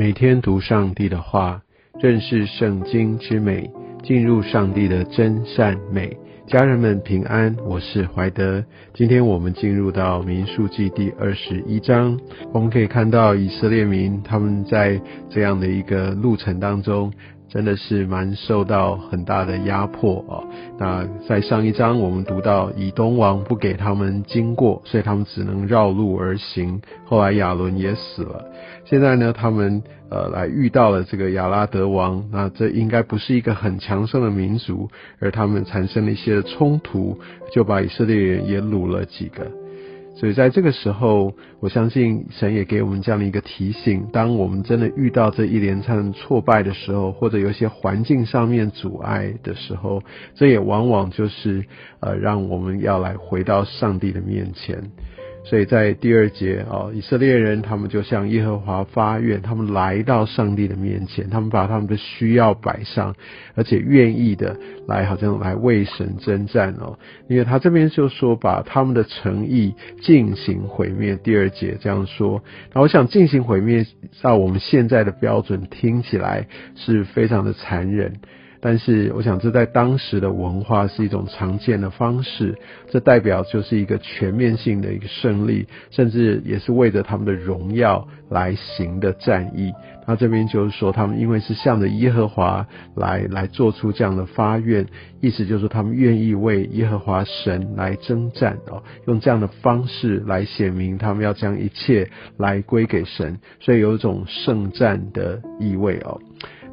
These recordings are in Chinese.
每天读上帝的话，认识圣经之美，进入上帝的真善美。家人们平安，我是怀德。今天我们进入到民数记第二十一章，我们可以看到以色列民他们在这样的一个路程当中。真的是蛮受到很大的压迫啊！那在上一章我们读到以东王不给他们经过，所以他们只能绕路而行。后来亚伦也死了。现在呢，他们呃来遇到了这个亚拉德王，那这应该不是一个很强盛的民族，而他们产生了一些冲突，就把以色列人也掳了几个。所以在这个时候，我相信神也给我们这样的一个提醒：当我们真的遇到这一连串挫败的时候，或者有些环境上面阻碍的时候，这也往往就是呃，让我们要来回到上帝的面前。所以在第二节哦，以色列人他们就向耶和华发愿，他们来到上帝的面前，他们把他们的需要摆上，而且愿意的来，好像来为神征战哦。因为他这边就说把他们的诚意进行毁灭。第二节这样说，那我想进行毁灭，照我们现在的标准听起来是非常的残忍。但是，我想这在当时的文化是一种常见的方式，这代表就是一个全面性的一个胜利，甚至也是为着他们的荣耀来行的战役。那这边就是说，他们因为是向着耶和华来来做出这样的发愿，意思就是他们愿意为耶和华神来征战哦，用这样的方式来显明他们要将一切来归给神，所以有一种圣战的意味哦。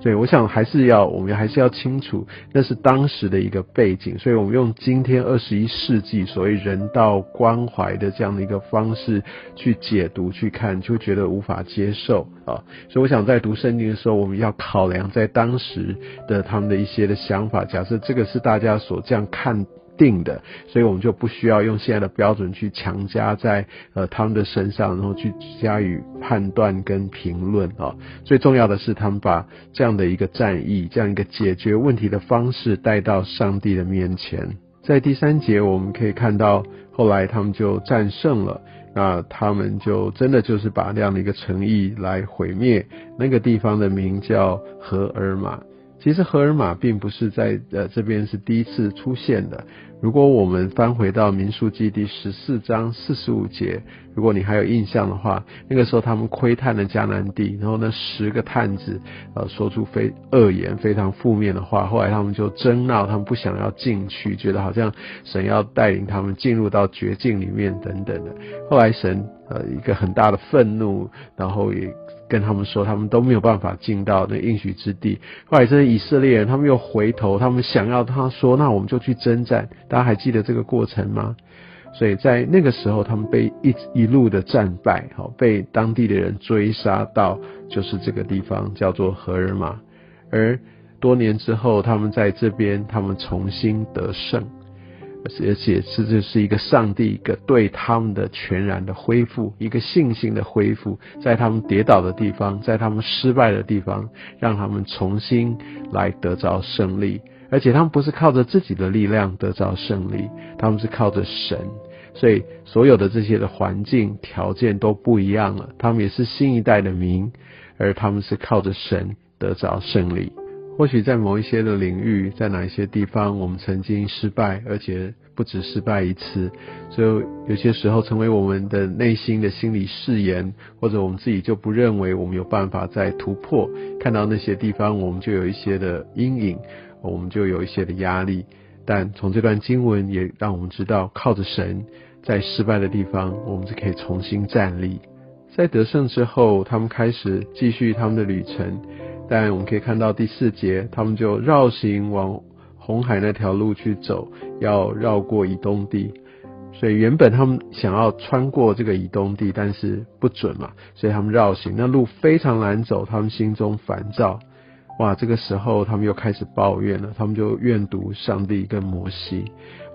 对，我想还是要，我们还是要清楚，那是当时的一个背景，所以我们用今天二十一世纪所谓人道关怀的这样的一个方式去解读、去看，就觉得无法接受啊。所以我想在读圣经的时候，我们要考量在当时的他们的一些的想法。假设这个是大家所这样看。定的，所以我们就不需要用现在的标准去强加在呃他们的身上，然后去加以判断跟评论啊。最重要的是，他们把这样的一个战役，这样一个解决问题的方式带到上帝的面前。在第三节，我们可以看到，后来他们就战胜了，那他们就真的就是把这样的一个诚意来毁灭那个地方的名叫荷尔玛。其实荷尔玛并不是在呃这边是第一次出现的。如果我们翻回到民数记第十四章四十五节，如果你还有印象的话，那个时候他们窥探了迦南地，然后那十个探子呃说出非恶言、非常负面的话，后来他们就争闹，他们不想要进去，觉得好像神要带领他们进入到绝境里面等等的。后来神呃一个很大的愤怒，然后也。跟他们说，他们都没有办法进到那应许之地。后来这些以色列人，他们又回头，他们想要他说，那我们就去征战。大家还记得这个过程吗？所以在那个时候，他们被一一路的战败，好被当地的人追杀到，就是这个地方叫做荷尔玛。而多年之后，他们在这边，他们重新得胜。而且这就是一个上帝一个对他们的全然的恢复，一个信心的恢复，在他们跌倒的地方，在他们失败的地方，让他们重新来得着胜利。而且他们不是靠着自己的力量得着胜利，他们是靠着神。所以所有的这些的环境条件都不一样了。他们也是新一代的民，而他们是靠着神得着胜利。或许在某一些的领域，在哪一些地方，我们曾经失败，而且不止失败一次，所以有些时候成为我们的内心的心理誓言，或者我们自己就不认为我们有办法再突破。看到那些地方，我们就有一些的阴影，我们就有一些的压力。但从这段经文也让我们知道，靠着神，在失败的地方，我们是可以重新站立。在得胜之后，他们开始继续他们的旅程。但我们可以看到第四节，他们就绕行往红海那条路去走，要绕过以东地。所以原本他们想要穿过这个以东地，但是不准嘛，所以他们绕行，那路非常难走，他们心中烦躁。哇，这个时候他们又开始抱怨了，他们就怨读上帝跟摩西，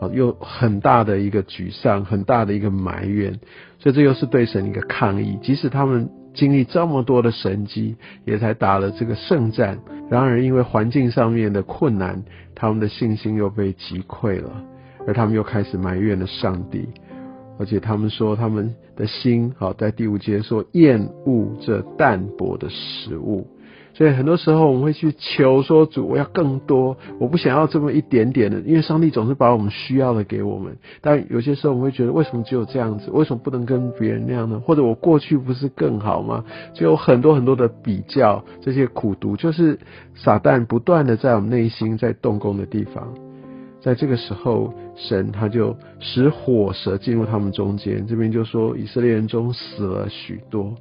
啊，又很大的一个沮丧，很大的一个埋怨，所以这又是对神一个抗议。即使他们经历这么多的神迹，也才打了这个胜战，然而因为环境上面的困难，他们的信心又被击溃了，而他们又开始埋怨了上帝。而且他们说他们的心，好，在第五节说厌恶这淡薄的食物。所以很多时候我们会去求说主，我要更多，我不想要这么一点点的，因为上帝总是把我们需要的给我们。但有些时候我们会觉得，为什么只有这样子？为什么不能跟别人那样呢？或者我过去不是更好吗？就有很多很多的比较，这些苦读就是撒旦不断的在我们内心在动工的地方。在这个时候，神他就使火蛇进入他们中间，这边就说以色列人中死了许多。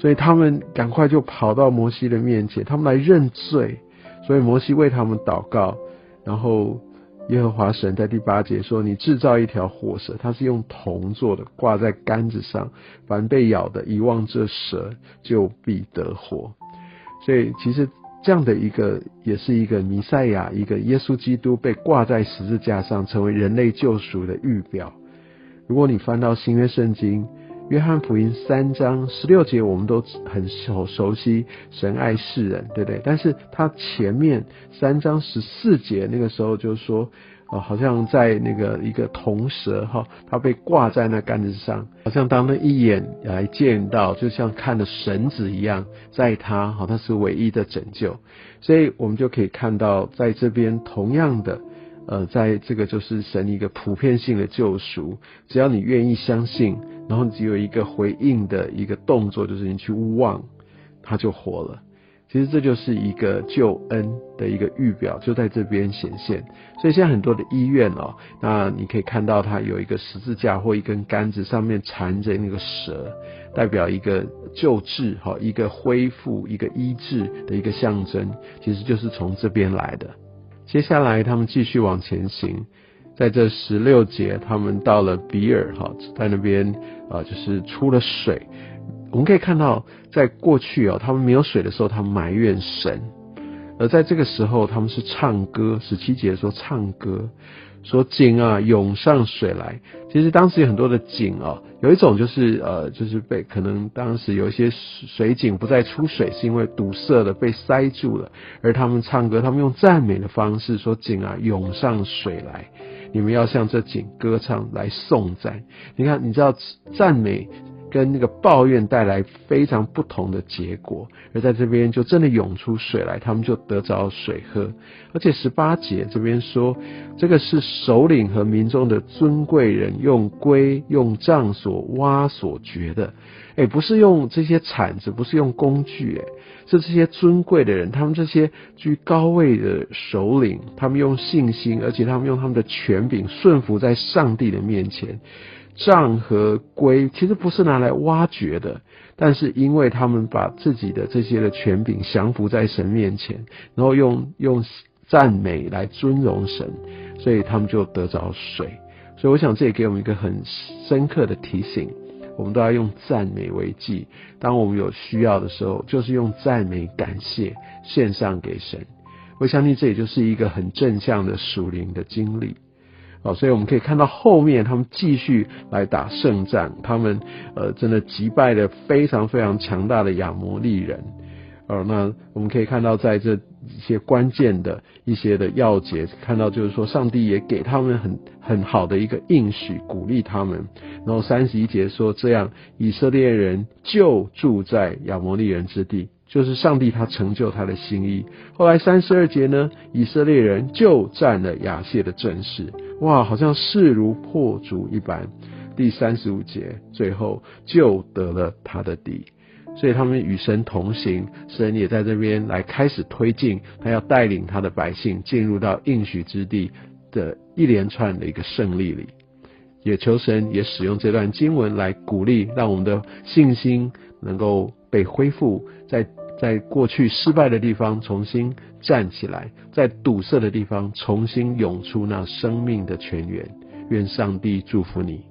所以他们赶快就跑到摩西的面前，他们来认罪。所以摩西为他们祷告，然后耶和华神在第八节说：“你制造一条火蛇，它是用铜做的，挂在杆子上，凡被咬的，一望这蛇就必得活。”所以其实这样的一个，也是一个弥赛亚，一个耶稣基督被挂在十字架上，成为人类救赎的预表。如果你翻到新约圣经。约翰福音三章十六节，我们都很熟熟悉，神爱世人，对不对？但是他前面三章十四节那个时候就说，哦，好像在那个一个铜蛇哈，它被挂在那杆子上，好像当那一眼来见到，就像看了神子一样，在他哈，他是唯一的拯救，所以我们就可以看到，在这边同样的。呃，在这个就是神一个普遍性的救赎，只要你愿意相信，然后只有一个回应的一个动作，就是你去望，他就活了。其实这就是一个救恩的一个预表，就在这边显现。所以现在很多的医院哦，那你可以看到它有一个十字架或一根杆子，上面缠着那个蛇，代表一个救治哈，一个恢复、一个医治的一个象征，其实就是从这边来的。接下来，他们继续往前行，在这十六节，他们到了比尔，哈，在那边啊，就是出了水。我们可以看到，在过去哦，他们没有水的时候，他们埋怨神；而在这个时候，他们是唱歌。十七节说唱歌。说井啊涌上水来，其实当时有很多的井啊，有一种就是呃就是被可能当时有一些水井不再出水，是因为堵塞了被塞住了，而他们唱歌，他们用赞美的方式说井啊涌上水来，你们要向这井歌唱来颂赞。你看，你知道赞美。跟那个抱怨带来非常不同的结果，而在这边就真的涌出水来，他们就得着水喝。而且十八节这边说，这个是首领和民众的尊贵人用龟、用杖所挖所掘的，哎，不是用这些铲子，不是用工具，哎，是这些尊贵的人，他们这些居高位的首领，他们用信心，而且他们用他们的权柄顺服在上帝的面前。杖和龟其实不是拿来挖掘的，但是因为他们把自己的这些的权柄降服在神面前，然后用用赞美来尊荣神，所以他们就得着水。所以我想这也给我们一个很深刻的提醒：我们都要用赞美为祭。当我们有需要的时候，就是用赞美感谢献上给神。我相信这也就是一个很正向的属灵的经历。哦，所以我们可以看到后面他们继续来打胜仗，他们呃真的击败了非常非常强大的亚摩利人。哦，那我们可以看到在这一些关键的一些的要节，看到就是说上帝也给他们很很好的一个应许，鼓励他们。然后三十一节说这样，以色列人就住在亚摩利人之地。就是上帝他成就他的心意。后来三十二节呢，以色列人就占了亚谢的阵势，哇，好像势如破竹一般。第三十五节最后就得了他的地，所以他们与神同行，神也在这边来开始推进，他要带领他的百姓进入到应许之地的一连串的一个胜利里。也求神也使用这段经文来鼓励，让我们的信心能够被恢复，在。在过去失败的地方重新站起来，在堵塞的地方重新涌出那生命的泉源。愿上帝祝福你。